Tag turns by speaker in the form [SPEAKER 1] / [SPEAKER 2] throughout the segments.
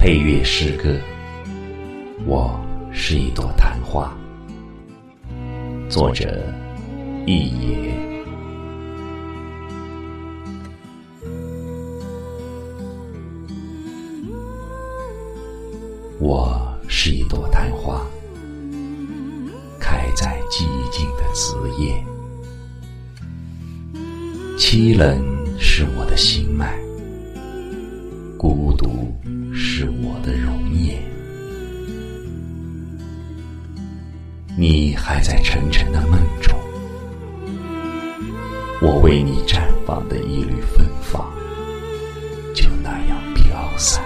[SPEAKER 1] 配乐诗歌。我是一朵昙花。作者：一野。我是一朵昙花，开在寂静的子夜。凄冷是我的心脉，是我的容颜。你还在沉沉的梦中，我为你绽放的一缕芬芳，就那样飘散，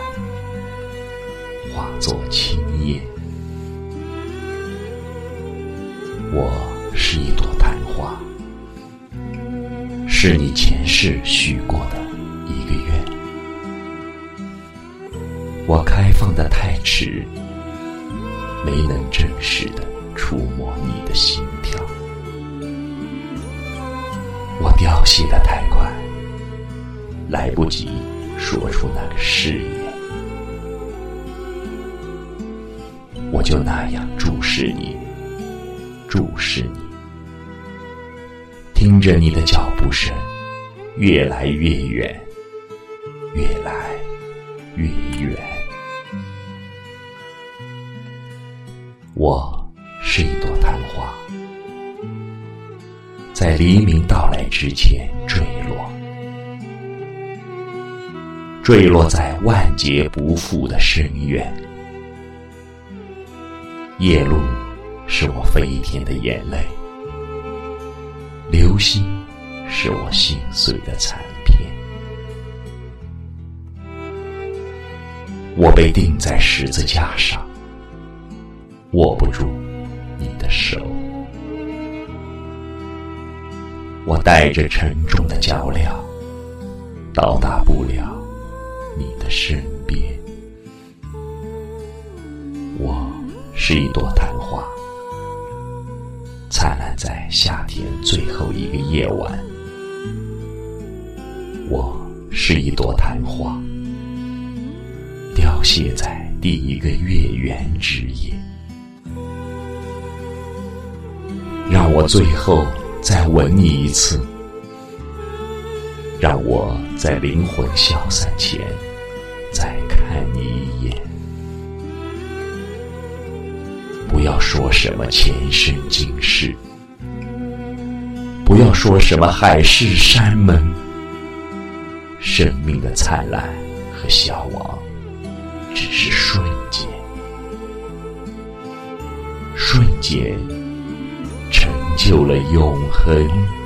[SPEAKER 1] 化作青烟。我是一朵昙花，是你前世许过的一个。我开放的太迟，没能正视的。触摸你的心跳，我凋谢的太快，来不及说出那个誓言，我就那样注视你，注视你，听着你的脚步声越来越远，越来越远，在黎明到来之前坠落，坠落在万劫不复的深渊。夜露是我飞天的眼泪，流星是我心碎的残片。我被钉在十字架上，握不住。你的手，我带着沉重的脚镣，到达不了你的身边。我是一朵昙花，灿烂在夏天最后一个夜晚。我是一朵昙花，凋谢在第一个月圆之夜。让我最后再吻你一次，让我在灵魂消散前再看你一眼。不要说什么前生今世，不要说什么海誓山盟。生命的灿烂和消亡，只是瞬间，瞬间。成就了永恒。